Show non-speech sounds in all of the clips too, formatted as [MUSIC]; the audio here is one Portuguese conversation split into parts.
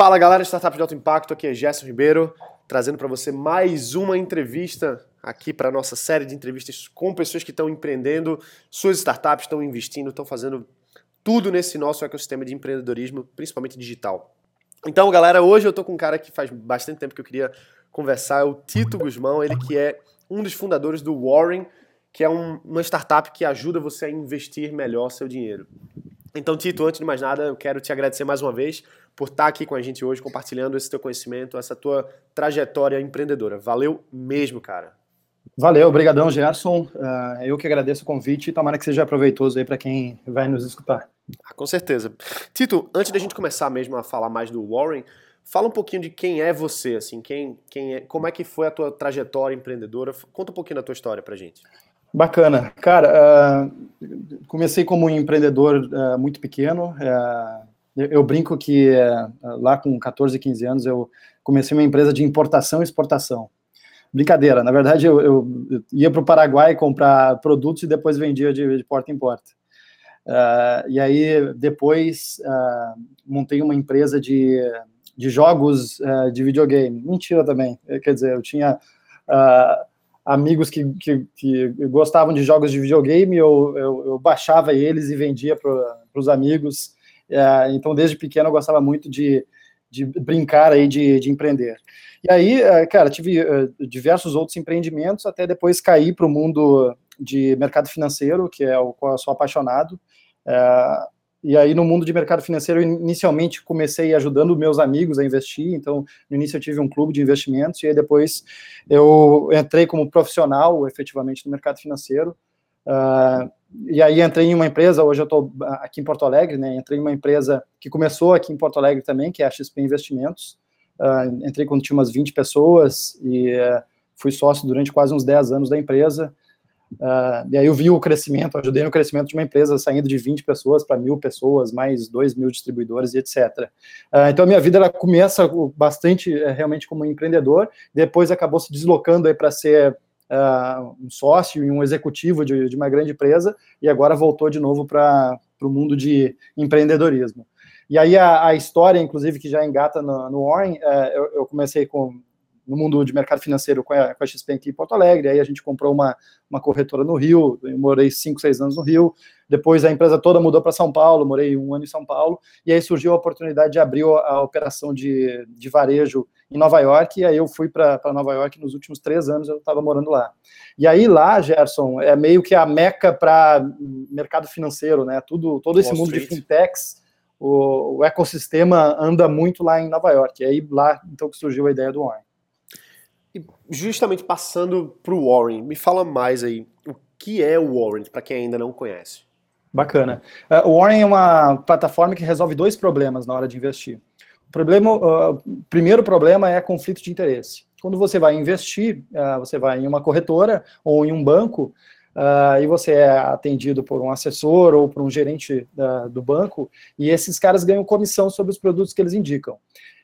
Fala galera, Startup de Alto Impacto, aqui é Gerson Ribeiro, trazendo para você mais uma entrevista aqui para a nossa série de entrevistas com pessoas que estão empreendendo, suas startups estão investindo, estão fazendo tudo nesse nosso ecossistema de empreendedorismo, principalmente digital. Então, galera, hoje eu estou com um cara que faz bastante tempo que eu queria conversar, é o Tito Guzmão, ele que é um dos fundadores do Warren, que é um, uma startup que ajuda você a investir melhor seu dinheiro. Então, Tito, antes de mais nada, eu quero te agradecer mais uma vez por estar aqui com a gente hoje, compartilhando esse teu conhecimento, essa tua trajetória empreendedora. Valeu mesmo, cara. Valeu, obrigadão, Gerson. Uh, eu que agradeço o convite e tomara que seja proveitoso aí para quem vai nos escutar. Ah, com certeza. Tito, antes da gente começar mesmo a falar mais do Warren, fala um pouquinho de quem é você, assim, quem, quem é, como é que foi a tua trajetória empreendedora. Conta um pouquinho da tua história pra gente. Bacana. Cara, uh, comecei como um empreendedor uh, muito pequeno. Uh, eu brinco que lá com 14, 15 anos eu comecei uma empresa de importação e exportação. Brincadeira, na verdade eu, eu, ia para o Paraguai comprar produtos e depois vendia de, de porta em porta. e aí depois montei uma empresa de, de jogos de videogame. Mentira também, quer dizer, eu tinha amigos que, que, que, gostavam de jogos de videogame, eu, eu, eu baixava eles e vendia para os amigos. É, então, desde pequeno, eu gostava muito de, de brincar aí, de, de empreender. E aí, é, cara, tive é, diversos outros empreendimentos, até depois cair para o mundo de mercado financeiro, que é o qual eu sou apaixonado. É, e aí, no mundo de mercado financeiro, inicialmente comecei ajudando meus amigos a investir. Então, no início eu tive um clube de investimentos, e aí depois eu entrei como profissional, efetivamente, no mercado financeiro. Uh, e aí entrei em uma empresa, hoje eu estou aqui em Porto Alegre, né? Entrei em uma empresa que começou aqui em Porto Alegre também, que é a XP Investimentos. Uh, entrei quando tinha umas 20 pessoas e uh, fui sócio durante quase uns 10 anos da empresa. Uh, e aí eu vi o crescimento, ajudei no crescimento de uma empresa saindo de 20 pessoas para mil pessoas, mais 2 mil distribuidores e etc. Uh, ah, então a minha vida ela começa bastante uh, realmente como empreendedor, depois acabou se deslocando para ser ah, um sócio e um executivo de, de, uma grande empresa, e agora voltou de novo para o mundo de empreendedorismo. E aí a, a, história, inclusive, que já engata no, no Warren, eh, eu, eu comecei com no mundo de mercado financeiro com a, com a XP aqui em Porto Alegre, aí a gente comprou uma, uma corretora no Rio, eu morei 5, 6 anos no Rio, depois a empresa toda mudou para São Paulo, morei um ano em São Paulo, e aí surgiu a oportunidade de abrir a, operação de, de varejo em Nova York, e aí eu fui para Nova York nos últimos três anos, eu estava morando lá. E aí lá, Gerson, é meio que a meca para mercado financeiro, né? Tudo, todo esse Wall mundo Street. de fintechs, o, o, ecossistema anda muito lá em Nova York. E aí lá, então, que surgiu a ideia do Warren. E justamente passando para o Warren, me fala mais aí, o que é o Warren, para quem ainda não conhece? Bacana. Uh, o Warren é uma plataforma que resolve dois problemas na hora de investir. O problema, primeiro problema é conflito de interesse. Quando você vai investir, uh, você vai em uma corretora ou em um banco, Uh, e você é atendido por um assessor ou por um gerente uh, do banco, e esses caras ganham comissão sobre os produtos que eles indicam.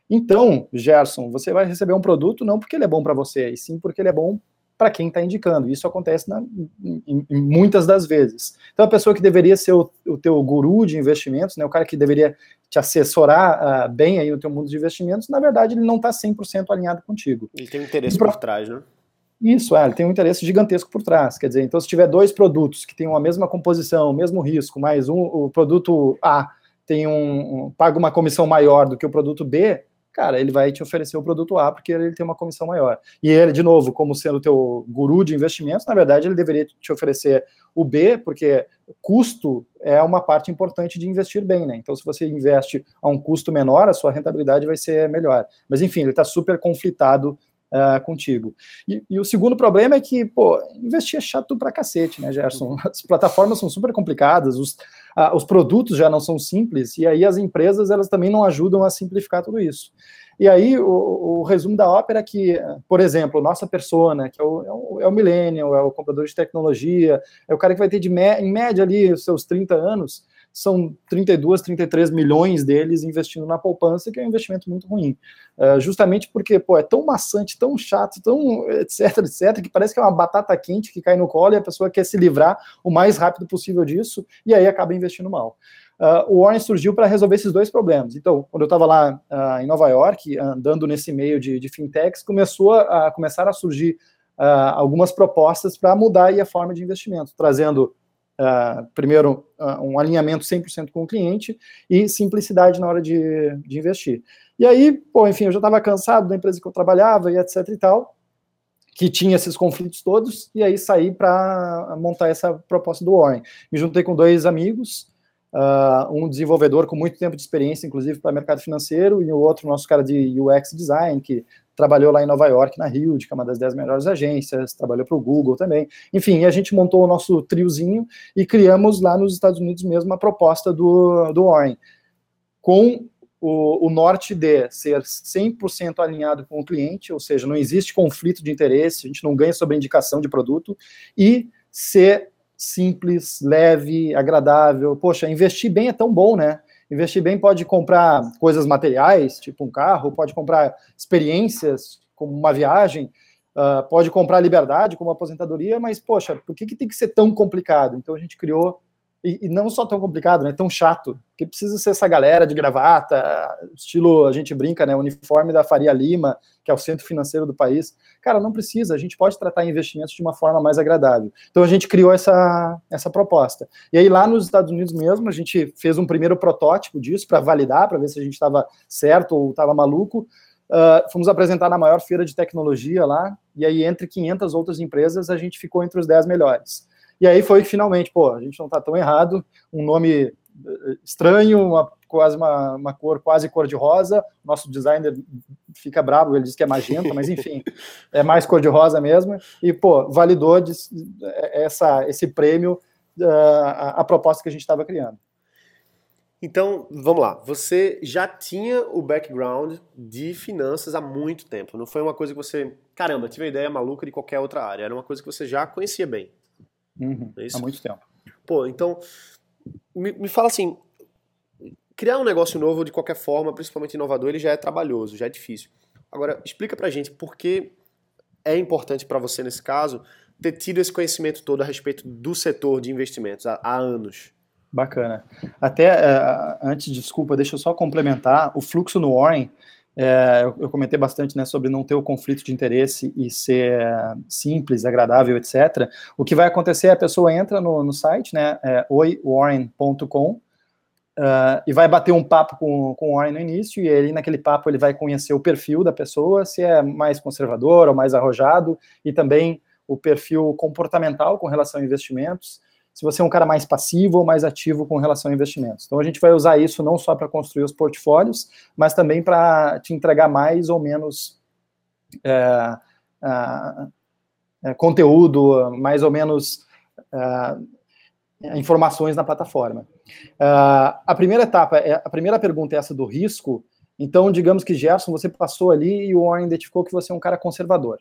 Então, Gerson, você vai receber um produto não porque ele é bom para você, e sim porque ele é bom para quem está indicando. Isso acontece na, em, em, muitas das vezes. Então, a pessoa que deveria ser o, o teu guru de investimentos, né, o cara que deveria te assessorar uh, bem aí no teu mundo de investimentos, na verdade, ele não está 100% alinhado contigo. Ele tem um interesse por trás, né? Isso, é, ele tem um interesse gigantesco por trás. Quer dizer, então, se tiver dois produtos que têm a mesma composição, o mesmo risco, mais um, o produto A tem um, um paga uma comissão maior do que o produto B, cara, ele vai te oferecer o produto A porque ele tem uma comissão maior. E ele, de novo, como sendo o teu guru de investimentos, na verdade, ele deveria te oferecer o B, porque custo é uma parte importante de investir bem, né? Então, se você investe a um custo menor, a sua rentabilidade vai ser melhor. Mas, enfim, ele está super conflitado Uh, contigo. E, e, o segundo problema é que, pô, investir é chato pra cacete, né, Gerson? As plataformas são super complicadas, os, uh, os produtos já não são simples, e aí as empresas, elas também não ajudam a simplificar tudo isso. E aí, o, o resumo da ópera é que, por exemplo, nossa persona, que é o, é o, é o millennial, é o comprador de tecnologia, é o cara que vai ter, de em média, ali, os seus 30 anos, são 32, 33 milhões deles investindo na poupança, que é um investimento muito ruim. Uh, justamente porque, pô, é tão maçante, tão chato, tão etc, etc, que parece que é uma batata quente que cai no colo e a pessoa quer se livrar o mais rápido possível disso, e aí acaba investindo mal. Uh, o Warren surgiu para resolver esses dois problemas. Então, quando eu estava lá uh, em Nova York, andando nesse meio de, de fintechs, começou a, a começar a surgir uh, algumas propostas para mudar a forma de investimento, trazendo primeiro um alinhamento 100% com o cliente e simplicidade na hora de, de investir. E aí, pô, enfim, eu já estava cansado da empresa que eu trabalhava e etc e tal, que tinha esses conflitos todos, e aí saí para montar essa proposta do Warren. Me juntei com dois amigos, uh, um desenvolvedor com muito tempo de experiência, inclusive para mercado financeiro, e o outro, nosso cara de UX design, que trabalhou lá em Nova York, na Rio, que é uma das dez melhores agências, trabalhou para o Google também. Enfim, a gente montou o nosso triozinho e criamos lá nos Estados Unidos mesmo a proposta do, do Warren, com o, o, norte de ser 100% alinhado com o cliente, ou seja, não existe conflito de interesse, a gente não ganha sobre indicação de produto, e ser simples, leve, agradável. Poxa, investir bem é tão bom, né? Investir bem pode comprar coisas materiais, tipo um carro, pode comprar experiências, como uma viagem, uh, pode comprar liberdade, como aposentadoria, mas, poxa, por que, que tem que ser tão complicado? Então a gente criou e, e, não só tão complicado, né? Tão chato. Que precisa ser essa galera de gravata, estilo, a gente brinca, né? Uniforme da Faria Lima, que é o centro financeiro do país. Cara, não precisa. A gente pode tratar investimentos de uma forma mais agradável. Então a gente criou essa, essa proposta. E aí lá nos Estados Unidos mesmo, a gente fez um primeiro protótipo disso para validar, para ver se a gente estava certo ou estava maluco. Uh, fomos apresentar na maior feira de tecnologia lá, e aí entre 500 outras empresas a gente ficou entre os 10 melhores. E aí foi finalmente, pô, a gente não está tão errado, um nome eh, estranho, uma, quase uma, uma cor quase cor de rosa. Nosso designer fica bravo, ele diz que é magenta, mas enfim, é mais cor de rosa mesmo. E pô, validou eh, essa, esse prêmio uh, a, a proposta que a gente estava criando. Então, vamos lá. Você já tinha o background de finanças há muito tempo. Não foi uma coisa que você, caramba, tive a ideia maluca de qualquer outra área. Era uma coisa que você já conhecia bem. Uhum, é há muito tempo. Pô, então, me, me fala assim, criar um negócio novo de qualquer forma, principalmente inovador, ele já é trabalhoso, já é difícil. Agora, explica pra gente por que é importante para você, nesse caso, ter tido esse conhecimento todo a respeito do setor de investimentos há, há anos. Bacana. Até, uh, antes, desculpa, deixa eu só complementar, o fluxo no Warren, é, eu, eu, comentei bastante né, sobre não ter o conflito de interesse e ser simples, agradável, etc. O que vai acontecer é a pessoa entra no, no site, né, é, oiwarren.com, uh, e vai bater um papo com, com o Warren no início, e ele, naquele papo, ele vai conhecer o perfil da pessoa, se é mais conservador ou mais arrojado, e também o perfil comportamental com relação a investimentos, se você é um cara mais passivo ou mais ativo com relação a investimentos. Então a gente vai usar isso não só para construir os portfólios, mas também para te entregar mais ou menos é, é, conteúdo, mais ou menos é, informações na plataforma. a primeira etapa, é, a primeira pergunta é essa do risco. Então, digamos que Gerson, você passou ali e o Warren identificou que você é um cara conservador.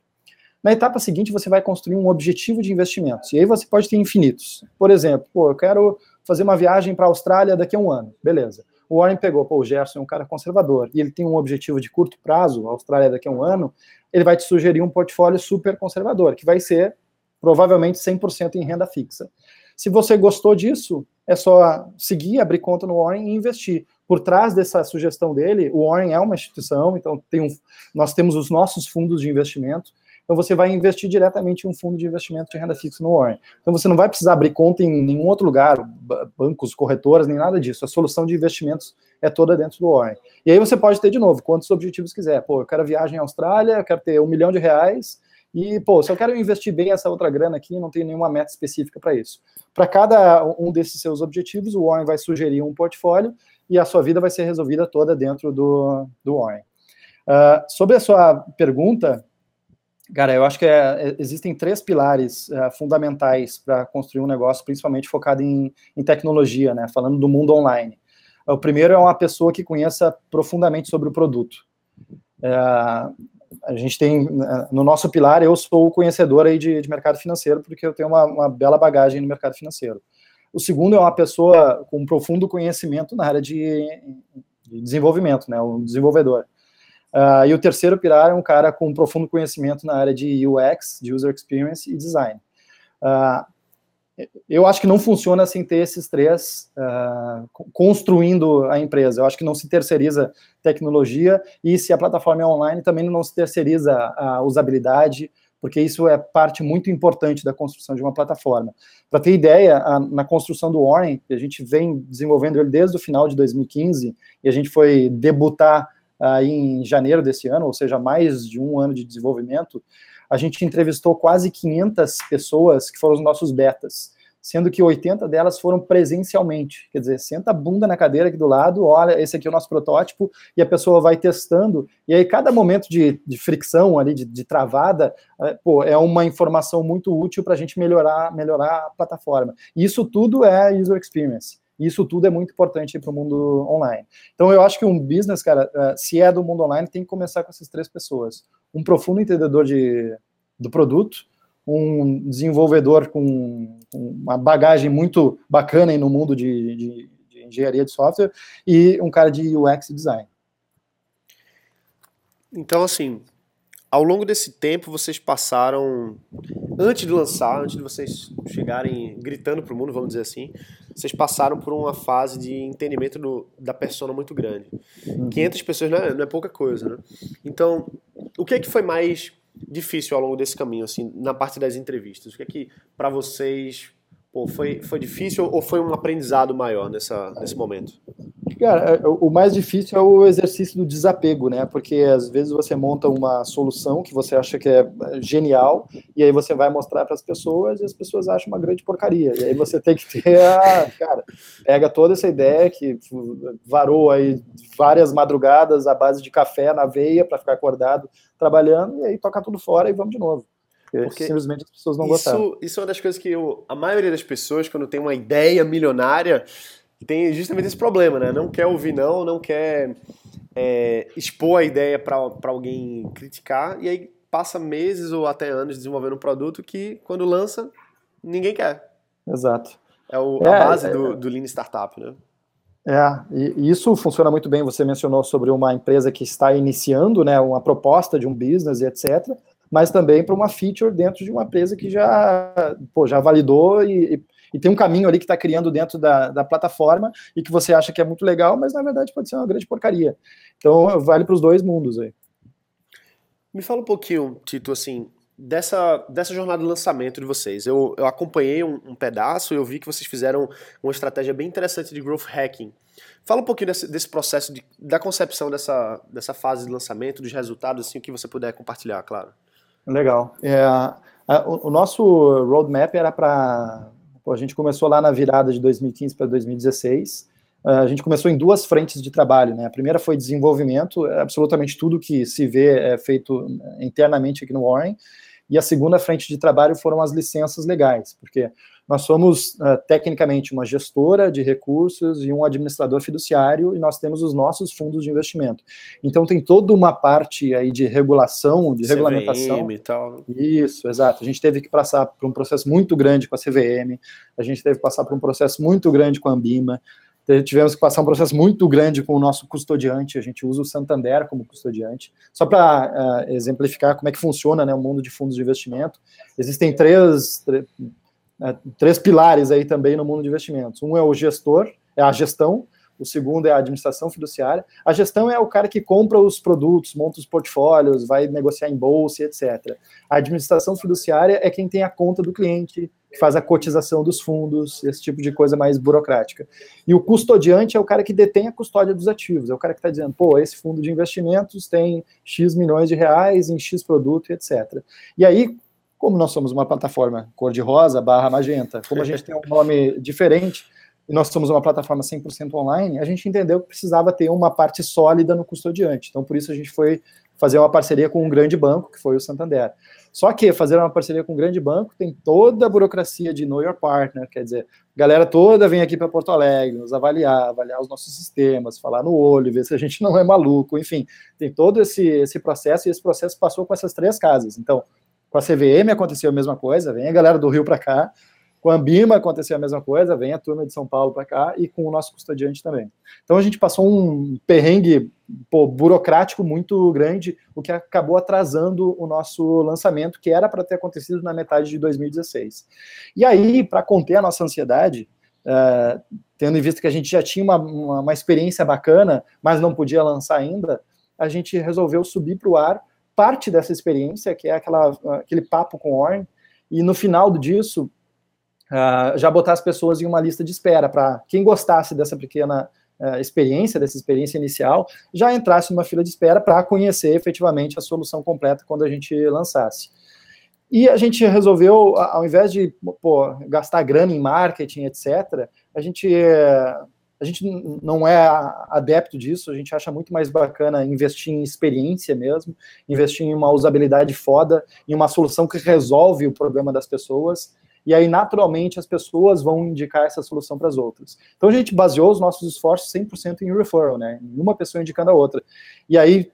Na etapa seguinte, você vai construir um objetivo de investimentos. E aí você pode ter infinitos. Por exemplo, pô, eu quero fazer uma viagem para a Austrália daqui a um ano. Beleza. O Warren pegou, pô, o Gerson é um cara conservador e ele tem um objetivo de curto prazo, a Austrália daqui a um ano, ele vai te sugerir um portfólio super conservador, que vai ser provavelmente 100% em renda fixa. Se você gostou disso, é só seguir, abrir conta no Warren e investir. Por trás dessa sugestão dele, o Warren é uma instituição, então tem um, nós temos os nossos fundos de investimento, então você vai investir diretamente em um fundo de investimento de renda fixa no Warren. Então você não vai precisar abrir conta em nenhum outro lugar, bancos, corretoras, nem nada disso. A solução de investimentos é toda dentro do Warren. E aí você pode ter, de novo, quantos objetivos quiser. Pô, eu quero viagem à Austrália, eu quero ter um milhão de reais, e, pô, se eu quero investir bem essa outra grana aqui, não tenho nenhuma meta específica para isso. Para cada um desses seus objetivos, o Warren vai sugerir um portfólio e a sua vida vai ser resolvida toda dentro do, do Warren. Uh, sobre a sua pergunta, Cara, eu acho que é, é, existem três pilares é, fundamentais para construir um negócio, principalmente focado em, em, tecnologia, né? Falando do mundo online. O primeiro é uma pessoa que conheça profundamente sobre o produto. É, a gente tem, no nosso pilar, eu sou o conhecedor aí de, de mercado financeiro, porque eu tenho uma, uma, bela bagagem no mercado financeiro. O segundo é uma pessoa com um profundo conhecimento na área de, de desenvolvimento, né? Um desenvolvedor. Uh, e o terceiro pilar é um cara com um profundo conhecimento na área de UX, de User Experience e Design. Uh, eu acho que não funciona sem ter esses três uh, construindo a empresa. Eu acho que não se terceiriza tecnologia e se a plataforma é online também não se terceiriza a usabilidade, porque isso é parte muito importante da construção de uma plataforma. Para ter ideia, a, na construção do Warren, a gente vem desenvolvendo ele desde o final de 2015 e a gente foi debutar em janeiro desse ano, ou seja, mais de um ano de desenvolvimento a gente entrevistou quase 500 pessoas que foram os nossos betas, sendo que 80 delas foram presencialmente. Quer dizer, senta a bunda na cadeira aqui do lado, olha, esse aqui é o nosso protótipo, e a pessoa vai testando, e aí cada momento de, de fricção ali, de, de travada, é, pô, é uma informação muito útil para a gente melhorar, melhorar a plataforma. E isso tudo é user experience. Isso tudo é muito importante para o mundo online. Então, eu acho que um business, cara, é, se é do mundo online, tem que começar com essas três pessoas. Um profundo entendedor de, do produto, um desenvolvedor com, uma bagagem muito bacana no mundo de, de, de, engenharia de software e um cara de UX design. Então, assim, ao longo desse tempo, vocês passaram, antes de lançar, antes de vocês chegarem gritando para o mundo, vamos dizer assim, vocês passaram por uma fase de entendimento do, da persona muito grande. Uhum. 500 pessoas não é, não é pouca coisa, né? Então, o que é que foi mais difícil ao longo desse caminho, assim, na parte das entrevistas? O que é que, para vocês, pô, foi, foi difícil ou foi um aprendizado maior nessa, nesse momento? Cara, é, o mais difícil é o exercício do desapego, né? Porque às vezes você monta uma solução que você acha que é genial e aí você vai mostrar para as pessoas e as pessoas acham uma grande porcaria. E aí você tem que ter a, cara, pega toda essa ideia que varou aí várias madrugadas à base de café na veia para ficar acordado trabalhando e aí toca tudo fora e vamos de novo. Porque simplesmente as pessoas não isso, gostaram. Isso é uma das coisas que eu, a maioria das pessoas, quando tem uma ideia milionária, tem justamente esse problema, né? Não quer ouvir não, não quer é, expor a ideia para alguém criticar, e aí passa meses ou até anos desenvolvendo um produto que, quando lança, ninguém quer. Exato. É o, é, a base é, do, do Lean Startup, né? É, e isso funciona muito bem. Você mencionou sobre uma empresa que está iniciando, né, uma proposta de um business e etc., mas também para uma feature dentro de uma empresa que já, pô, já validou e, e tem um caminho ali que está criando dentro da, da plataforma e que você acha que é muito legal, mas na verdade pode ser uma grande porcaria. Então vale para os dois mundos aí. Me fala um pouquinho, Tito, assim, dessa, dessa jornada de lançamento de vocês. Eu, eu acompanhei um, um pedaço e eu vi que vocês fizeram uma estratégia bem interessante de growth hacking. Fala um pouquinho desse, desse processo de, da concepção dessa, dessa fase de lançamento, dos resultados, assim, o que você puder compartilhar, claro. Legal. É, a, o, o, nosso roadmap era para Pô, a gente começou lá na virada de 2015 para 2016. Uh, a gente começou em duas frentes de trabalho. Né? A primeira foi desenvolvimento, é absolutamente tudo que se vê é feito internamente aqui no Warren. E a segunda frente de trabalho foram as licenças legais, porque nós somos, uh, tecnicamente, uma gestora de recursos e um administrador fiduciário, e nós temos os nossos fundos de investimento. Então, tem toda uma parte aí de regulação, de CVM regulamentação. e tal. Isso, exato. A gente teve que passar por um processo muito grande com a CVM, a gente teve que passar por um processo muito grande com a Ambima, tivemos que passar um processo muito grande com o nosso custodiante, a gente usa o Santander como custodiante. Só para uh, eh, exemplificar como é que funciona né, o mundo de fundos de investimento, existem três, três né, três pilares aí também no mundo de investimentos. Um é o gestor, é a gestão, o segundo é a administração fiduciária. A gestão é o cara que compra os produtos, monta os portfólios, vai negociar em bolsa, etc. A administração fiduciária é quem tem a conta do cliente, que faz a cotização dos fundos, esse tipo de coisa mais burocrática. E o custodiante é o cara que detém a custódia dos ativos, é o cara que está dizendo, pô, esse fundo de investimentos tem X milhões de reais em X produto, etc. E aí, como nós somos uma plataforma cor-de-rosa barra magenta, como a gente tem um nome diferente, e nós somos uma plataforma 100% online, a gente entendeu que precisava ter uma parte sólida no custodiante. Então, por isso a gente foi fazer uma parceria com um grande banco, que foi o Santander. Só que fazer uma parceria com um grande banco tem toda a burocracia de know your partner, quer dizer, a galera toda vem aqui para Porto Alegre, nos avaliar, avaliar os nossos sistemas, falar no olho, ver se a gente não é maluco, enfim, tem todo esse, esse processo e esse processo passou com essas três casas. Então, com a CVM aconteceu a mesma coisa, vem a galera do Rio para cá, Com a Ambima aconteceu a mesma coisa, vem a turma de São Paulo para cá e com o nosso custodiante também. Então a gente passou um perrengue pô, burocrático muito grande, o que acabou atrasando o nosso lançamento, que era para ter acontecido na metade de 2016. E aí, para conter a nossa ansiedade, uh, tendo em vista que a gente já tinha uma, uma, uma experiência bacana, mas não podia lançar ainda, a gente resolveu subir para o ar parte dessa experiência, que é aquela, aquele papo com Orn, e no final disso, uh, já botar as pessoas em uma lista de espera para quem gostasse dessa pequena uh, experiência, dessa experiência inicial, já entrasse numa fila de espera para conhecer efetivamente a solução completa quando a gente lançasse. E a gente resolveu, ao invés de pô, gastar grana em marketing, etc., a gente, a gente não é adepto disso, a gente acha muito mais bacana investir em experiência mesmo, investir em uma usabilidade foda, em uma solução que resolve o problema das pessoas, e aí naturalmente as pessoas vão indicar essa solução para as outras. Então a gente baseou os nossos esforços 100% em referral, né? Em uma pessoa indicando a outra. E aí,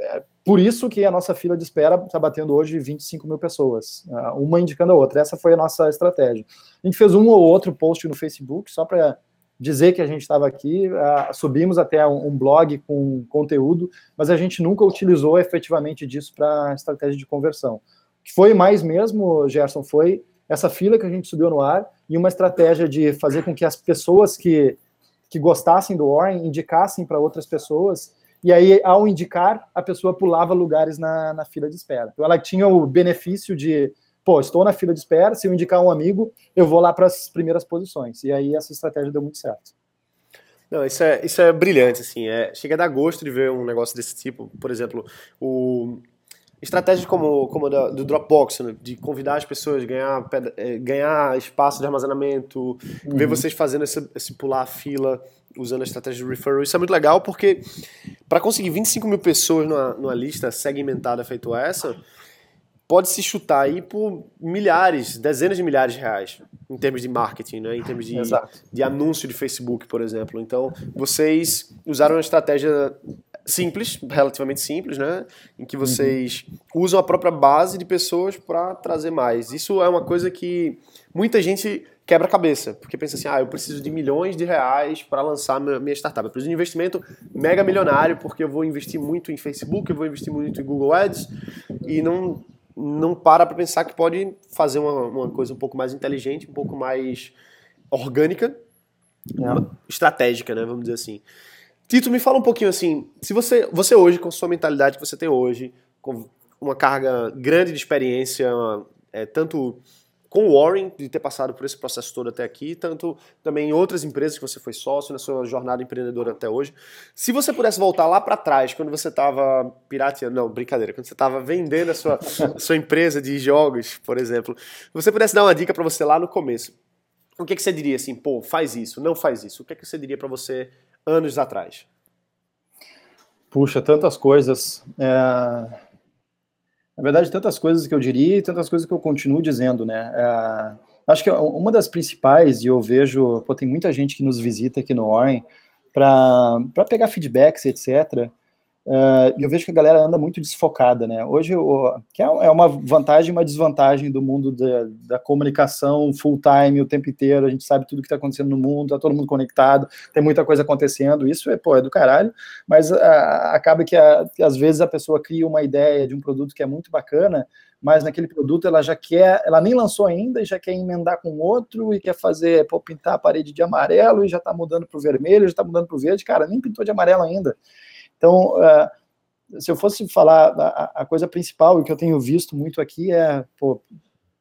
é, por isso que a nossa fila de espera está batendo hoje 25 mil pessoas, é, uma indicando a outra. Essa foi a nossa estratégia. A gente fez um ou outro post no Facebook só para dizer que a gente estava aqui, subimos até um, um, blog com conteúdo, mas a gente nunca utilizou efetivamente disso para estratégia de conversão. O que foi mais mesmo, Gerson, foi essa fila que a gente subiu no ar e uma estratégia de fazer com que as pessoas que, que gostassem do Warren indicassem para outras pessoas, e aí, ao indicar, a pessoa pulava lugares na, na fila de espera. Então, ela tinha o benefício de, pô, estou na fila de espera, se eu indicar um amigo, eu vou lá para as primeiras posições. E aí, essa estratégia deu muito certo. Não, isso é, isso é brilhante, assim, é, chega a dar gosto de ver um negócio desse tipo, por exemplo, o, estratégias como, como a do Dropbox, né? de convidar as pessoas, ganhar, eh, ganhar espaço de armazenamento, uhum. ver vocês fazendo esse, esse pular a fila usando a estratégia de referral. Isso é muito legal porque para conseguir 25 mil pessoas numa, numa lista segmentada feito essa, pode se chutar aí por milhares, dezenas de milhares de reais em termos de marketing, né? em termos de, de anúncio de Facebook, por exemplo. Então, vocês usaram uma estratégia simples, relativamente simples, né? Em que vocês uhum. usam a própria base de pessoas para trazer mais. Isso é uma coisa que muita gente quebra a cabeça, porque pensa assim, ah, eu preciso de milhões de reais para lançar minha startup. Eu preciso de um investimento mega milionário, porque eu vou investir muito em Facebook, eu vou investir muito em Google Ads, e não, não para para pensar que pode fazer uma, uma coisa um pouco mais inteligente, um pouco mais orgânica, é. estratégica, né, vamos dizer assim. Tito, me fala um pouquinho assim, se você, você hoje, com sua mentalidade que você tem hoje, com uma carga grande de experiência, é, tanto com o Warren, de ter passado por esse processo todo até aqui, tanto também em outras empresas que você foi sócio na sua jornada empreendedora até hoje. Se você pudesse voltar lá para trás, quando você estava pirateando, não, brincadeira, quando você estava vendendo a sua, a sua empresa de jogos, por exemplo, se você pudesse dar uma dica para você lá no começo, o que, que você diria assim, pô, faz isso, não faz isso? O que, que você diria para você anos atrás? Puxa, tantas coisas. É... Na verdade, tantas coisas que eu diria e tantas coisas que eu continuo dizendo, né? É... Acho que uma das principais, e eu vejo, pô, tem muita gente que nos visita aqui no Oren para pegar feedbacks, etc. Uh, eu vejo que a galera anda muito desfocada, né? Hoje, o, que é, é uma vantagem e uma desvantagem do mundo da, da comunicação full time o tempo inteiro. A gente sabe tudo que está acontecendo no mundo, tá todo mundo conectado, tem muita coisa acontecendo. Isso é, pô, é do caralho, mas uh, acaba que, a, que às vezes a pessoa cria uma ideia de um produto que é muito bacana, mas naquele produto ela já quer, ela nem lançou ainda e já quer emendar com outro e quer fazer, pô, pintar a parede de amarelo e já está mudando para o vermelho, já está mudando para o verde. Cara, nem pintou de amarelo ainda. Então, uh, se eu fosse falar a, a, coisa principal e que eu tenho visto muito aqui é, pô,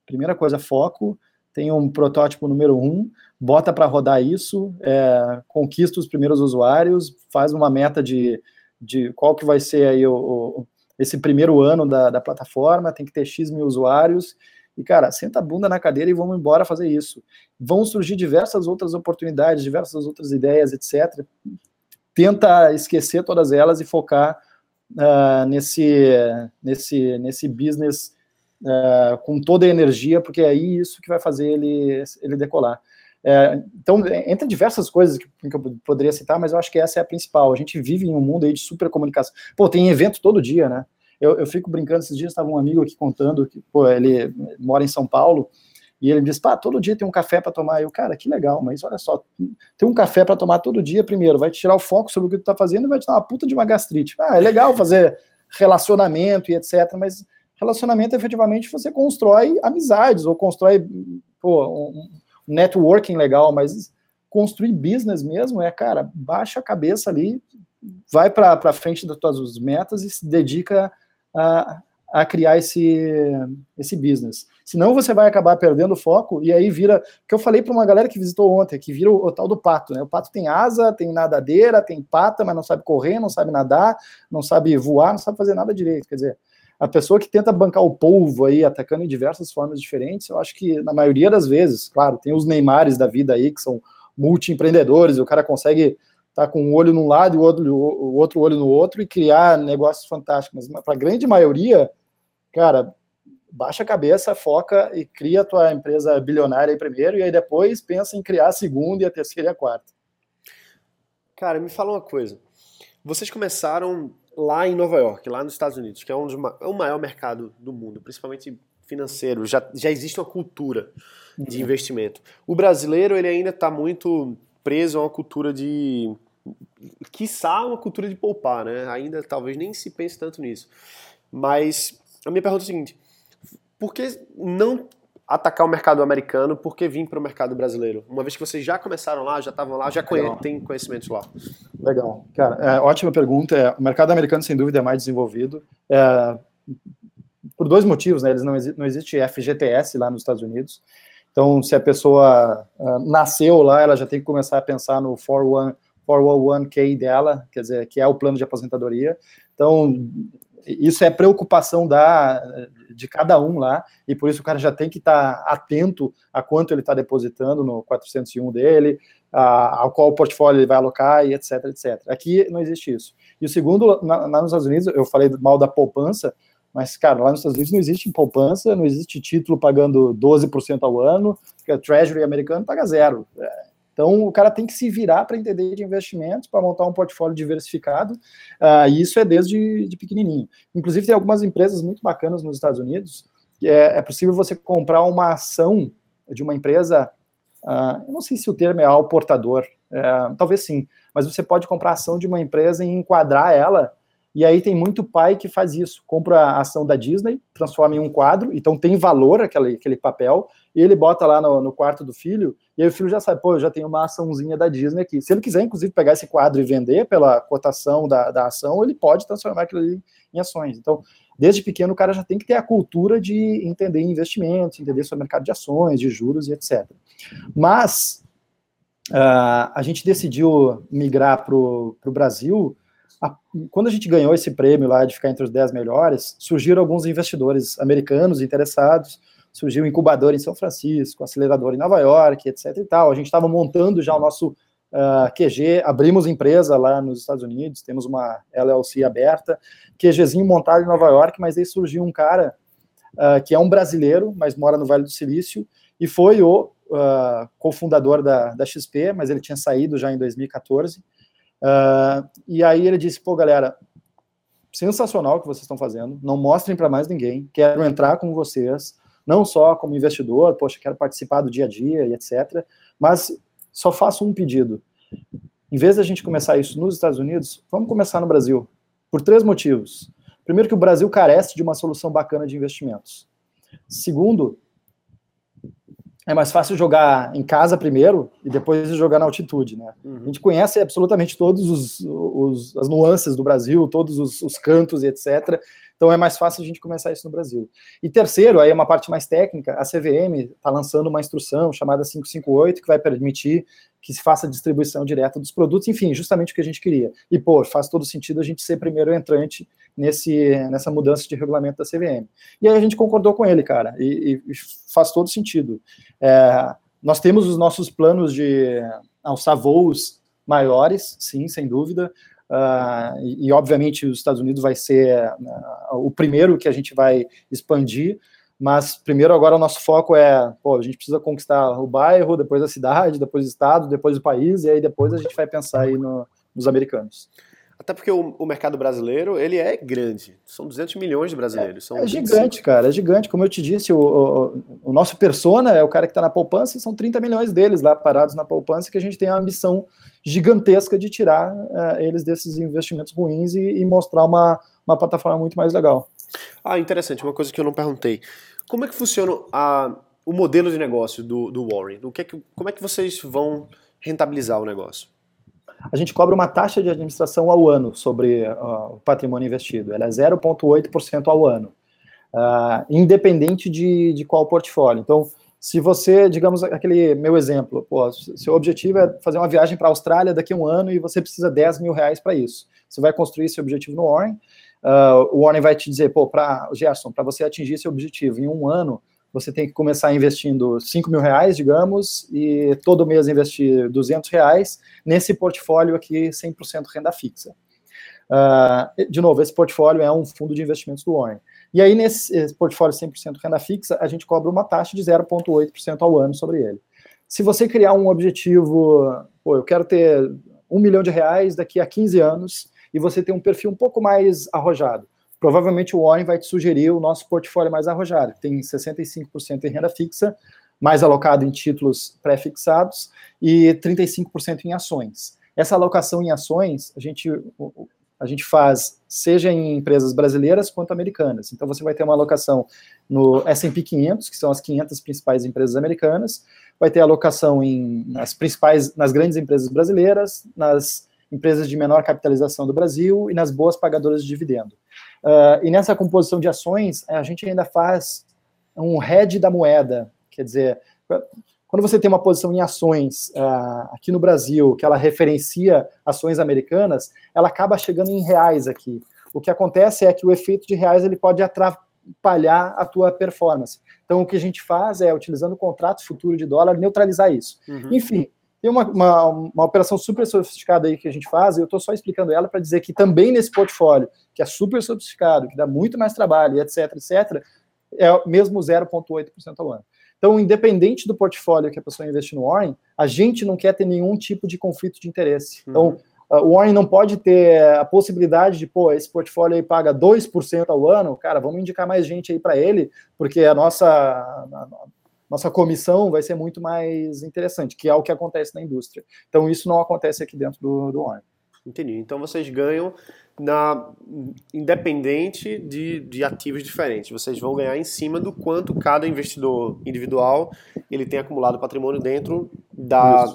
primeira coisa, foco, tem um protótipo número um, bota para rodar isso, é, conquista os primeiros usuários, faz uma meta de, de qual que vai ser aí o, o esse primeiro ano da, da plataforma, tem que ter X mil usuários, e, cara, senta a bunda na cadeira e vamos embora fazer isso. Vão surgir diversas outras oportunidades, diversas outras ideias, etc tenta esquecer todas elas e focar uh, nesse, nesse, nesse business uh, com toda a energia, porque é isso que vai fazer ele, ele decolar. É, então, entre diversas coisas que, que, eu poderia citar, mas eu acho que essa é a principal. A gente vive em um mundo aí de super comunicação. Pô, tem evento todo dia, né? Eu, eu fico brincando, esses dias estava um amigo aqui contando que, pô, ele mora em São Paulo, E ele disse, pá, todo dia tem um café para tomar. Eu, cara, que legal, mas olha só, tem um café para tomar todo dia, primeiro, vai te tirar o foco sobre o que tu tá fazendo e vai te dar uma puta de uma gastrite. Ah, é legal fazer [LAUGHS] relacionamento e etc, mas relacionamento efetivamente você constrói amizades ou constrói pô, um networking legal, mas construir business mesmo é, cara, baixa a cabeça ali, vai para frente das tuas metas e se dedica a, a criar esse, esse business. Senão você vai acabar perdendo foco e aí vira. que eu falei para uma galera que visitou ontem, que vira o, o, tal do pato, né? O pato tem asa, tem nadadeira, tem pata, mas não sabe correr, não sabe nadar, não sabe voar, não sabe fazer nada direito. Quer dizer, a pessoa que tenta bancar o polvo aí, atacando em diversas formas diferentes, eu acho que na maioria das vezes, claro, tem os Neymares da vida aí, que são multi-empreendedores, o cara consegue tá com um olho num lado e o outro, o outro olho no outro e criar negócios fantásticos. Mas para a grande maioria, cara, baixa a cabeça, foca e cria a tua empresa bilionária aí primeiro, e aí depois pensa em criar a segunda e a terceira e a quarta. Cara, me fala uma coisa. Vocês começaram lá em Nova York, lá nos Estados Unidos, que é, um dos, é o maior mercado do mundo, principalmente financeiro. Já, já existe uma cultura de uhum. investimento. O brasileiro, ele ainda está muito preso a uma cultura de. quiçá uma cultura de poupar, né? Ainda talvez nem se pense tanto nisso. Mas a minha pergunta é a seguinte: por que não atacar o mercado americano, por que vir para o mercado brasileiro? Uma vez que vocês já começaram lá, já estavam lá, já têm conhecimentos lá. Legal. Cara, é, ótima pergunta. É, o mercado americano, sem dúvida, é mais desenvolvido. É, por dois motivos, né? Eles não, não existe FGTS lá nos Estados Unidos. Então, se a pessoa uh, nasceu lá, ela já tem que começar a pensar no 401k dela, quer dizer, que é o plano de aposentadoria. Então, isso é preocupação da, de cada um lá, e por isso o cara já tem que estar tá atento a quanto ele está depositando no 401 dele, a, ao qual portfólio ele vai alocar, e etc, etc. Aqui não existe isso. E o segundo, na, nos Estados Unidos, eu falei mal da poupança, mas, cara, lá nos Estados Unidos não existe poupança, não existe título pagando 12% ao ano, porque a Treasury americano paga zero. É, então, o cara tem que se virar para entender de investimentos, para montar um portfólio diversificado, uh, e isso é desde de pequenininho. Inclusive, tem algumas empresas muito bacanas nos Estados Unidos, que é, é possível você comprar uma ação de uma empresa, uh, eu não sei se o termo é ao portador, uh, talvez sim, mas você pode comprar ação de uma empresa e enquadrar ela e aí tem muito pai que faz isso, compra a ação da Disney, transforma em um quadro, então tem valor aquele, aquele papel, e ele bota lá no, no, quarto do filho, e aí o filho já sabe, pô, eu já tenho uma açãozinha da Disney aqui. Se ele quiser, inclusive, pegar esse quadro e vender pela cotação da, da ação, ele pode transformar aquilo ali em ações. Então, desde pequeno, o cara já tem que ter a cultura de entender investimentos, entender sobre o mercado de ações, de juros e etc. Mas, uh, a gente decidiu migrar para o Brasil a, quando a gente ganhou esse prêmio lá de ficar entre os 10 melhores, surgiram alguns investidores americanos interessados, surgiu um incubador em São Francisco, acelerador em Nova York, etc e tal. A gente estava montando já o nosso uh, ah, QG, abrimos empresa lá nos Estados Unidos, temos uma LLC aberta, QGzinho montado em Nova York, mas aí surgiu um cara uh, que é um brasileiro, mas mora no Vale do Silício, e foi o uh, cofundador da, da XP, mas ele tinha saído já em 2014, Uh, e aí ele disse, pô, galera, sensacional o que vocês estão fazendo, não mostrem para mais ninguém, quero entrar com vocês, não só como investidor, poxa, quero participar do dia a dia e etc, mas só faço um pedido. Em vez da gente começar isso nos Estados Unidos, vamos começar no Brasil, por três motivos. Primeiro que o Brasil carece de uma solução bacana de investimentos. Segundo, é mais fácil jogar em casa primeiro e depois jogar na altitude, né? Uhum. A gente conhece absolutamente todos os, os as nuances do Brasil, todos os, os, cantos e etc. Então é mais fácil a gente começar isso no Brasil. E terceiro, aí é uma parte mais técnica, a CVM está lançando uma instrução chamada 558 que vai permitir que se faça a distribuição direta dos produtos, enfim, justamente o que a gente queria. E, pô, faz todo sentido a gente ser primeiro entrante nesse, nessa mudança de regulamento da CVM. E aí a gente concordou com ele, cara, e, e faz todo sentido. É, nós temos os nossos planos de alçar voos maiores, sim, sem dúvida, uh, e, e, obviamente os Estados Unidos vai ser uh, o primeiro que a gente vai expandir, mas primeiro agora o nosso foco é, pô, a gente precisa conquistar o bairro, depois a cidade, depois o estado, depois o país, e aí depois a gente vai pensar aí no, nos americanos. Até porque o, o, mercado brasileiro, ele é grande. São 200 milhões de brasileiros. É, é gigante, cara. É gigante. Como eu te disse, o, o, o nosso persona é o cara que está na poupança e são 30 milhões deles lá parados na poupança que a gente tem a missão gigantesca de tirar uh, eles desses investimentos ruins e, e, mostrar uma, uma plataforma muito mais legal. Ah, interessante. Uma coisa que eu não perguntei. Como é que funciona a, o modelo de negócio do, do Warren? O que é que, como é que vocês vão rentabilizar o negócio? A gente cobra uma taxa de administração ao ano sobre uh, o patrimônio investido. Ela é 0,8% ao ano, uh, independente de, de qual portfólio. Então, se você, digamos, aquele meu exemplo, pô, seu objetivo é fazer uma viagem para a Austrália daqui a um ano e você precisa 10 mil reais para isso. Você vai construir esse objetivo no Warren, uh, o Warren vai te dizer, pô, para Gerson, para você atingir esse objetivo em um ano, você tem que começar investindo 5 mil reais, digamos, e todo mês investir 200 reais nesse portfólio aqui 100% renda fixa. Uh, de novo, esse portfólio é um fundo de investimentos do Warren. E aí, nesse portfólio 100% renda fixa, a gente cobra uma taxa de 0,8% ao ano sobre ele. Se você criar um objetivo, pô, eu quero ter um milhão de reais daqui a 15 anos, e você tem um perfil um pouco mais arrojado, provavelmente o Warren vai te sugerir o nosso portfólio mais arrojado, tem 65% em renda fixa, mais alocado em títulos pré-fixados e 35% em ações. Essa alocação em ações, a gente, a gente faz seja em empresas brasileiras quanto americanas. Então, você vai ter uma alocação no S&P 500, que são as 500 principais empresas americanas, vai ter alocação em, nas principais, nas grandes empresas brasileiras, nas empresas de menor capitalização do Brasil e nas boas pagadoras de dividendo. Uh, e nessa composição de ações, a gente ainda faz um hedge da moeda, quer dizer, quando você tem uma posição em ações uh, aqui no Brasil, que ela referencia ações americanas, ela acaba chegando em reais aqui. O que acontece é que o efeito de reais ele pode atrapalhar a tua performance. Então, o que a gente faz é, utilizando o contrato futuro de dólar, neutralizar isso. Uhum. Enfim, tem uma, uma, uma, operação super sofisticada aí que a gente faz, e eu estou só explicando ela para dizer que também nesse portfólio, que é super sofisticado, que dá muito mais trabalho, etc, etc, é mesmo 0,8% ao ano. Então, independente do portfólio que a pessoa investir no Warren, a gente não quer ter nenhum tipo de conflito de interesse. Uhum. Então, o Warren não pode ter a possibilidade de, pô, esse portfólio aí paga 2% ao ano, cara, vamos indicar mais gente aí para ele, porque a nossa nossa comissão vai ser muito mais interessante, que é o que acontece na indústria. Então, isso não acontece aqui dentro do, do ONU. Entendi. Então, vocês ganham na independente de, de ativos diferentes. Vocês vão ganhar em cima do quanto cada investidor individual ele tem acumulado patrimônio dentro da,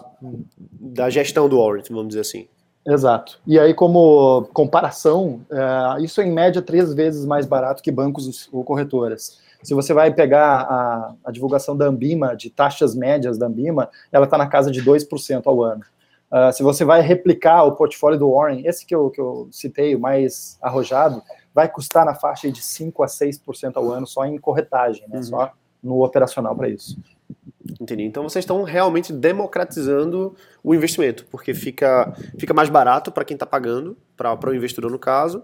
da gestão do warrant, vamos dizer assim. Exato. E aí, como comparação, é, isso é em média três vezes mais barato que bancos ou corretoras. Se você vai pegar a, a divulgação da Ambima, de taxas médias da Ambima, ela está na casa de 2% ao ano. Uh, se você vai replicar o portfólio do Warren, esse que eu, que eu citei, o mais arrojado, vai custar na faixa de 5% a 6% ao ano só em corretagem, né? Uhum. só no operacional para isso. Entendi. Então vocês estão realmente democratizando o investimento, porque fica, fica mais barato para quem está pagando, para o investidor no caso,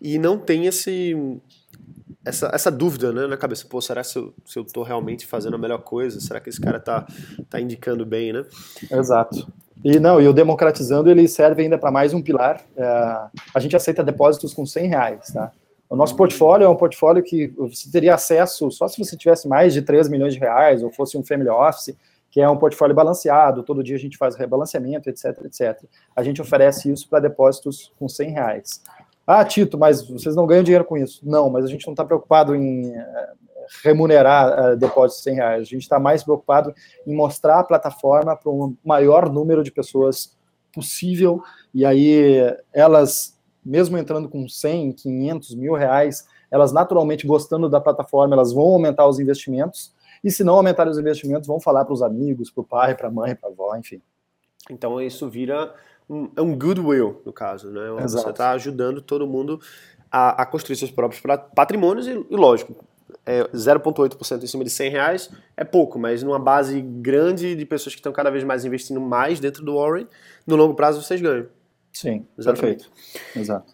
e não tem esse, essa, essa dúvida né, na cabeça, pô, será que eu, se eu tô realmente fazendo a melhor coisa? Será que esse cara tá, tá indicando bem, né? Exato. E não, e o democratizando ele serve ainda para mais um pilar. É, a gente aceita depósitos com 100 reais, tá? O nosso portfólio é um portfólio que você teria acesso só se você tivesse mais de 3 milhões de reais ou fosse um family office, que é um portfólio balanceado, todo dia a gente faz rebalanceamento, etc, etc. A gente oferece isso para depósitos com 100 reais. Ah, Tito, mas vocês não ganham dinheiro com isso. Não, mas a gente não está preocupado em eh, remunerar uh, depósitos de 100 reais. A gente está mais preocupado em mostrar a plataforma para um maior número de pessoas possível. E aí elas, mesmo entrando com 100, 500, mil reais, elas naturalmente gostando da plataforma, elas vão aumentar os investimentos. E se não aumentarem os investimentos, vão falar para os amigos, para o pai, para a mãe, para a avó, enfim. Então isso vira um, é um goodwill, no caso, né? Exato. Você está ajudando todo mundo a, a, construir seus próprios patrimônios e, e lógico, é 0,8% em cima de 100 reais é pouco, mas numa base grande de pessoas que estão cada vez mais investindo mais dentro do Warren, no longo prazo vocês ganham. Sim, Exatamente. perfeito. Exato.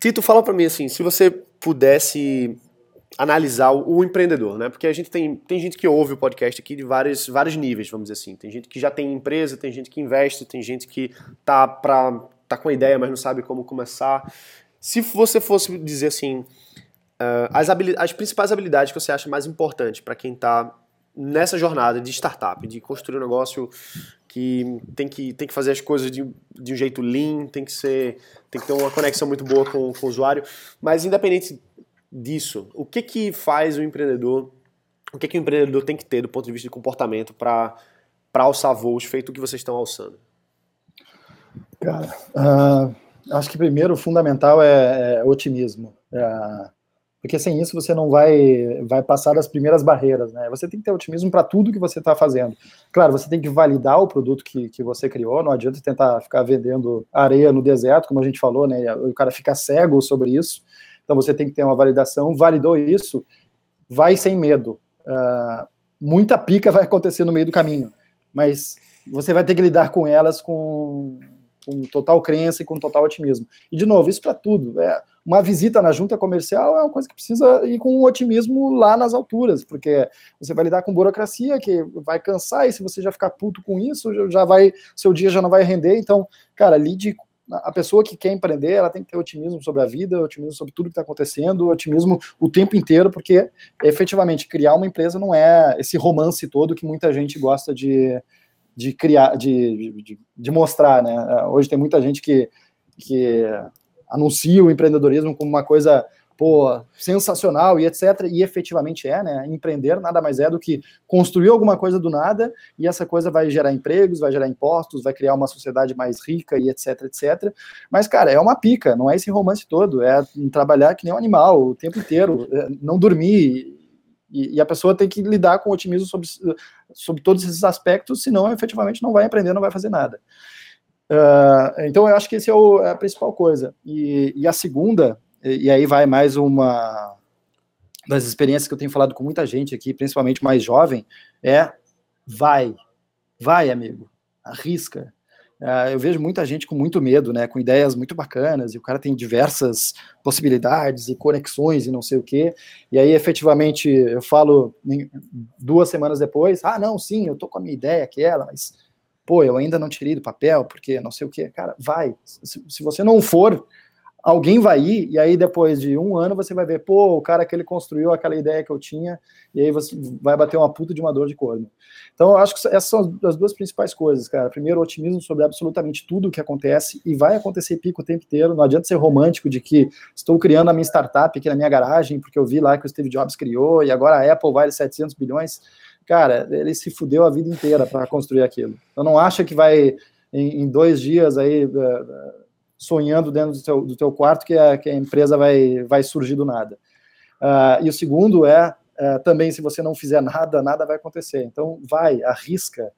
Tito, fala para mim assim, se você pudesse analisar o, o, empreendedor, né? Porque a gente tem, tem gente que ouve o podcast aqui de vários, vários níveis, vamos dizer assim. Tem gente que já tem empresa, tem gente que investe, tem gente que tá para tá com ideia, mas não sabe como começar. Se você fosse dizer assim, uh, as, as principais habilidades que você acha mais importantes para quem está nessa jornada de startup, de construir um negócio que tem que, tem que fazer as coisas de, de um jeito lean, tem que ser tem que ter uma conexão muito boa com, com o usuário, mas independente disso, o que que faz o empreendedor, o que que o empreendedor tem que ter do ponto de vista de comportamento para alçar voos feito o que vocês estão alçando? Cara, uh, acho que primeiro o fundamental é, é otimismo. É, porque sem isso você não vai, vai passar das primeiras barreiras, né? Você tem que ter otimismo para tudo que você está fazendo. Claro, você tem que validar o produto que, que você criou, não adianta tentar ficar vendendo areia no deserto, como a gente falou, né? O cara fica cego sobre isso. Então você tem que ter uma validação. Validou isso, vai sem medo. Uh, muita pica vai acontecer no meio do caminho, mas você vai ter que lidar com elas com, com total crença e com total otimismo. E, de novo, isso para tudo. É, uma visita na junta comercial é uma coisa que precisa ir com um otimismo lá nas alturas, porque você vai lidar com burocracia que vai cansar, e se você já ficar puto com isso, já vai, seu dia já não vai render. Então, cara, lide a pessoa que quer empreender, ela tem que ter otimismo sobre a vida, otimismo sobre tudo que está acontecendo, otimismo o tempo inteiro, porque efetivamente criar uma empresa não é esse romance todo que muita gente gosta de, de criar, de, de, de mostrar, né? Hoje tem muita gente que, que anuncia o empreendedorismo como uma coisa pô, sensacional e etc. E efetivamente é, né? Empreender nada mais é do que construir alguma coisa do nada e essa coisa vai gerar empregos, vai gerar impostos, vai criar uma sociedade mais rica e etc, etc. Mas, cara, é uma pica, não é esse romance todo, é trabalhar que nem um animal o tempo inteiro, é não dormir. E, a pessoa tem que lidar com otimismo sobre, sobre todos esses aspectos, senão efetivamente não vai empreender, não vai fazer nada. Uh, então eu acho que esse é, o, é, a principal coisa. E, e a segunda, e, aí vai mais uma das experiências que eu tenho falado com muita gente aqui, principalmente mais jovem, é vai, vai, amigo, arrisca. Uh, eu vejo muita gente com muito medo, né, com ideias muito bacanas, e o cara tem diversas possibilidades e conexões e não sei o quê, e aí efetivamente eu falo duas semanas depois, ah, não, sim, eu tô com a minha ideia aquela, mas pô, eu ainda não tirei do papel, porque não sei o que, cara, vai. Se, se, você não for, alguém vai ir, e aí depois de um ano você vai ver, pô, o cara que ele construiu aquela ideia que eu tinha, e aí você vai bater uma puta de uma dor de corno. Então, eu acho que essas são as duas principais coisas, cara. Primeiro, otimismo sobre absolutamente tudo o que acontece, e vai acontecer pico o tempo inteiro. Não adianta ser romântico de que estou criando a minha startup aqui na minha garagem, porque eu vi lá que o Steve Jobs criou, e agora a Apple vale 700 bilhões cara, ele se fudeu a vida inteira para construir aquilo. Então não acha que vai em, em dois dias aí uh, sonhando dentro do teu, do teu quarto que a, que a, empresa vai, vai surgir do nada. Uh, e o segundo é uh, também se você não fizer nada, nada vai acontecer. Então vai, arrisca,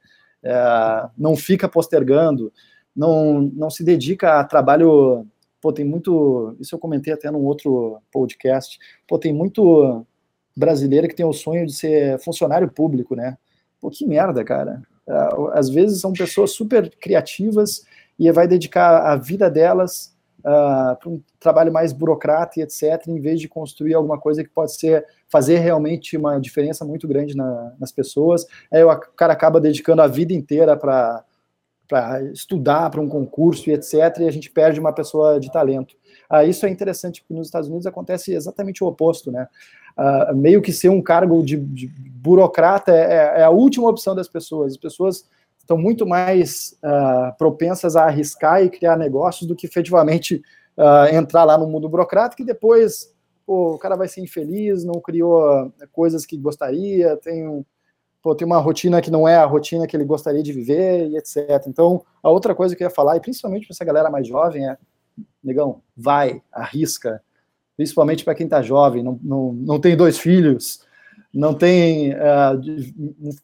não fica postergando, não, não se dedica a trabalho. Pô, tem muito. Isso eu comentei até num outro podcast. Pô, tem muito brasileira que tem o sonho de ser funcionário público, né? Pô, que merda, cara. É, às vezes são pessoas super criativas e vai dedicar a vida delas uh, para um trabalho mais burocrata e etc., em vez de construir alguma coisa que pode ser fazer realmente uma diferença muito grande na, nas pessoas. Aí o cara acaba dedicando a vida inteira para para estudar para um concurso e etc., e a gente perde uma pessoa de talento. Ah, isso é interessante, porque nos Estados Unidos acontece exatamente o oposto, né? uh, meio que ser um cargo de, de burocrata é, é, a última opção das pessoas. As pessoas estão muito mais uh, propensas a arriscar e criar negócios do que efetivamente uh, entrar lá no mundo burocrático e depois pô, o cara vai ser infeliz, não criou coisas que gostaria, tem, pô, tem uma rotina que não é a rotina que ele gostaria de viver e etc. Então, a outra coisa que eu ia falar, e principalmente para essa galera mais jovem, é, negão, vai, arrisca, principalmente para quem está jovem, não, não, não tem dois filhos, não tem uh,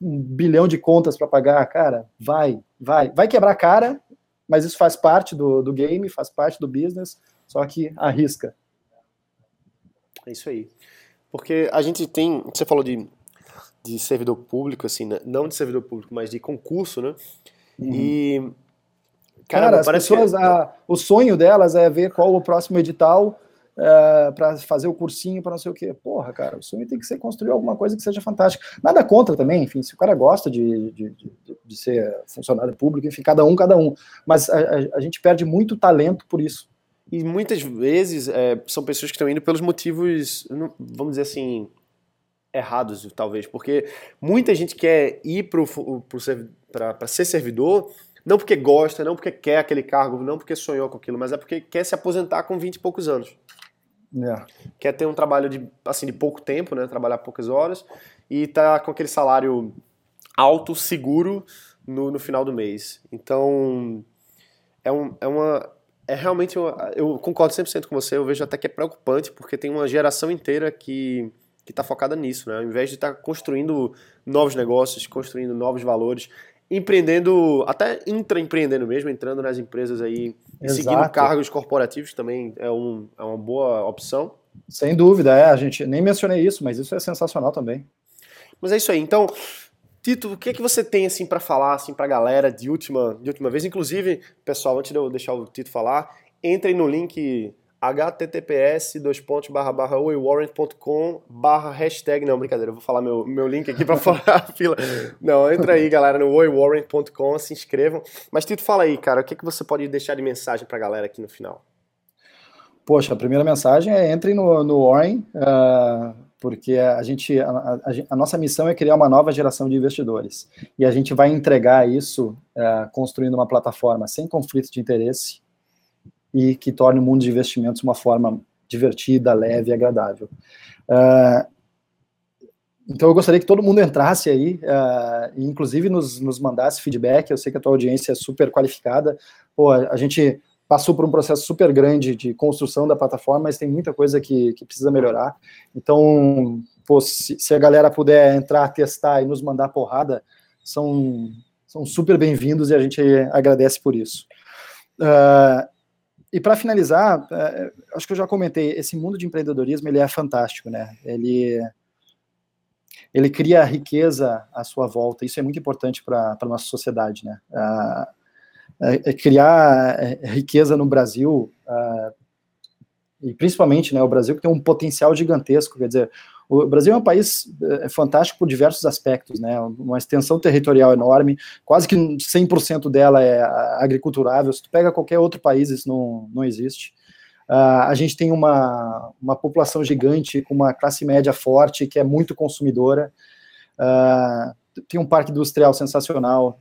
um bilhão de contas para pagar, cara, vai, vai, vai quebrar a cara, mas isso faz parte do, do game, faz parte do business, só que arrisca. É isso aí. Porque a gente tem, você falou de, de servidor público, assim, né? não de servidor público, mas de concurso, né? Uhum. E Cara, as pessoas, que... a, o sonho delas é ver qual o próximo edital uh, para fazer o cursinho, para não sei o quê. Porra, cara, o sonho tem que ser construir alguma coisa que seja fantástica. Nada contra também, enfim, se o cara gosta de, de, de, de ser funcionário público, enfim, cada um, cada um. Mas a, a, a gente perde muito talento por isso. E muitas vezes é, são pessoas que estão indo pelos motivos, vamos dizer assim, errados, talvez, porque muita gente quer ir para ser servidor não porque gosta, não porque quer aquele cargo, não porque sonhou com aquilo, mas é porque quer se aposentar com 20 e poucos anos. É. Quer ter um trabalho de, assim, de pouco tempo, né? Trabalhar poucas horas e tá com aquele salário alto, seguro no, no final do mês. Então, é, um, é uma. É realmente. Uma, eu concordo 100% com você, eu vejo até que é preocupante, porque tem uma geração inteira que que está focada nisso, né? Ao invés de estar tá construindo novos negócios, construindo novos valores, empreendendo, até intraempreendendo mesmo, entrando nas empresas aí, Exato. seguindo cargos corporativos também é, um, é uma boa opção. Sem dúvida, é. A gente nem mencionei isso, mas isso é sensacional também. Mas é isso aí. Então, Tito, o que é que você tem assim para falar assim para a galera de última, de última vez? Inclusive, pessoal, antes de eu deixar o Tito falar, entrem no link https dois pontos barra barra oiwarrant.com barra hashtag, não, brincadeira, eu vou falar meu, meu link aqui para falar [LAUGHS] a fila. Não, entra aí, galera, no oiwarrant.com, se inscrevam. Mas Tito, fala aí, cara, o que, que você pode deixar de mensagem para a galera aqui no final? Poxa, a primeira mensagem é entrem no, no Warren, uh, porque a gente, a, a, a, nossa missão é criar uma nova geração de investidores. E a gente vai entregar isso uh, construindo uma plataforma sem conflito de interesse, e que torne o mundo de investimentos uma forma divertida, leve e agradável. Uh, então eu gostaria que todo mundo entrasse aí, uh, e inclusive nos, nos mandasse feedback. Eu sei que a tua audiência é super qualificada. Pô, a gente passou por um processo super grande de construção da plataforma, mas tem muita coisa que, que precisa melhorar. Então, pô, se, se, a galera puder entrar, testar e nos mandar porrada, são, são super bem-vindos e a gente agradece por isso. Uh, e para finalizar, é, acho que eu já comentei, esse mundo de empreendedorismo ele é fantástico, né? Ele ele cria riqueza à sua volta. Isso é muito importante para a nossa sociedade, né? É, é criar é, riqueza no Brasil e principalmente, né? O Brasil que tem um potencial gigantesco. Quer dizer, o Brasil é um país é, fantástico por diversos aspectos, né? Uma extensão territorial enorme, quase que 100% dela é agriculturável. Se tu pega qualquer outro país, isso não, não existe. Uh, a gente tem uma, uma população gigante, com uma classe média forte, que é muito consumidora. Uh, tem um parque industrial sensacional,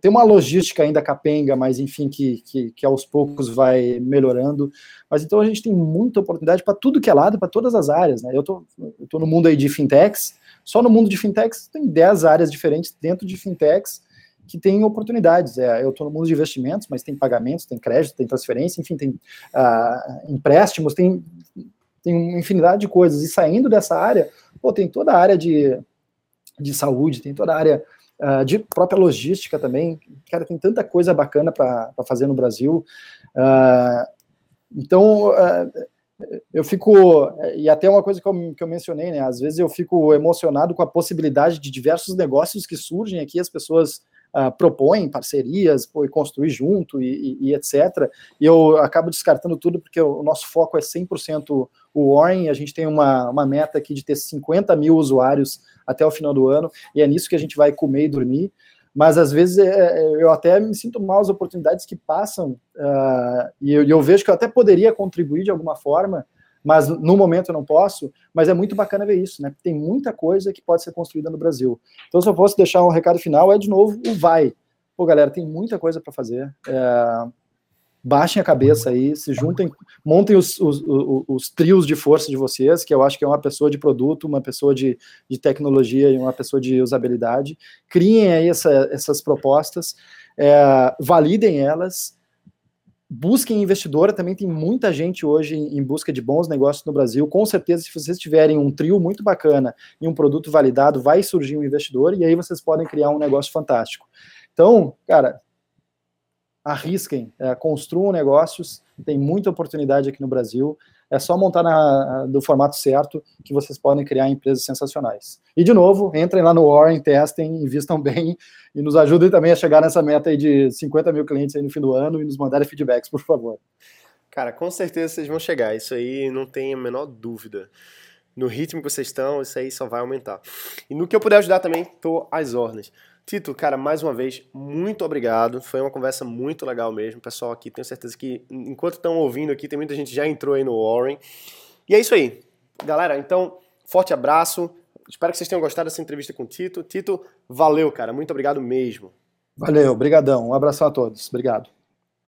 tem uma logística ainda capenga, mas enfim, que, que, que, aos poucos vai melhorando. Mas então a gente tem muita oportunidade para tudo que é lado, para todas as áreas. Né? Eu tô, tô no mundo aí de fintechs, só no mundo de fintechs tem 10 áreas diferentes dentro de fintechs que tem oportunidades. É, eu estou no mundo de investimentos, mas tem pagamentos, tem crédito, tem transferência, enfim, tem uh, empréstimos, tem, tem uma infinidade de coisas. E saindo dessa área, pô, tem toda a área de, de saúde, tem toda a área uh, de própria logística também. Cara, tem tanta coisa bacana para fazer no Brasil. Uh, então, uh, eu fico, e até uma coisa que eu, que eu mencionei, né? Às vezes eu fico emocionado com a possibilidade de diversos negócios que surgem aqui, as pessoas uh, propõem parcerias, e construir junto e, e, e, etc. E eu acabo descartando tudo porque o nosso foco é 100% o Warren, a gente tem uma, uma meta aqui de ter 50 mil usuários até o final do ano, e é nisso que a gente vai comer e dormir. Mas às vezes é, é eu até me sinto mal as oportunidades que passam, uh, e eu, eu, vejo que eu até poderia contribuir de alguma forma, mas no momento eu não posso. Mas é muito bacana ver isso, né? Tem muita coisa que pode ser construída no Brasil. Então, se eu fosse deixar um recado final, é de novo o vai. Pô, galera, tem muita coisa para fazer. É, baixem a cabeça aí, se juntem, montem os, os, os, os, trios de força de vocês, que eu acho que é uma pessoa de produto, uma pessoa de, de tecnologia e uma pessoa de usabilidade. Criem aí essa, essas propostas, é, validem elas, busquem investidora, também tem muita gente hoje em, busca de bons negócios no Brasil. Com certeza, se vocês tiverem um trio muito bacana e um produto validado, vai surgir um investidor e aí vocês podem criar um negócio fantástico. Então, cara, arrisquem, é, construam negócios, tem muita oportunidade aqui no Brasil. É só montar na, do formato certo que vocês podem criar empresas sensacionais. E, de novo, entrem lá no Warren, testem, [LAUGHS] invistam bem e nos ajudem também a chegar nessa meta de 50 mil clientes no fim do ano e nos mandarem feedbacks, por favor. Cara, com certeza vocês vão chegar. Isso aí não tem a menor dúvida. No ritmo que vocês estão, isso aí só vai aumentar. E no que eu puder ajudar também, tô às ordens. Tito, cara, mais uma vez, muito obrigado. Foi uma conversa muito legal mesmo. Pessoal aqui, tenho certeza que enquanto estão ouvindo aqui, tem muita gente já entrou aí no Warren. E é isso aí. Galera, então, forte abraço. Espero que vocês tenham gostado dessa entrevista com o Tito. Tito, valeu, cara. Muito obrigado mesmo. Valeu, obrigadão. Um abração a todos. Obrigado.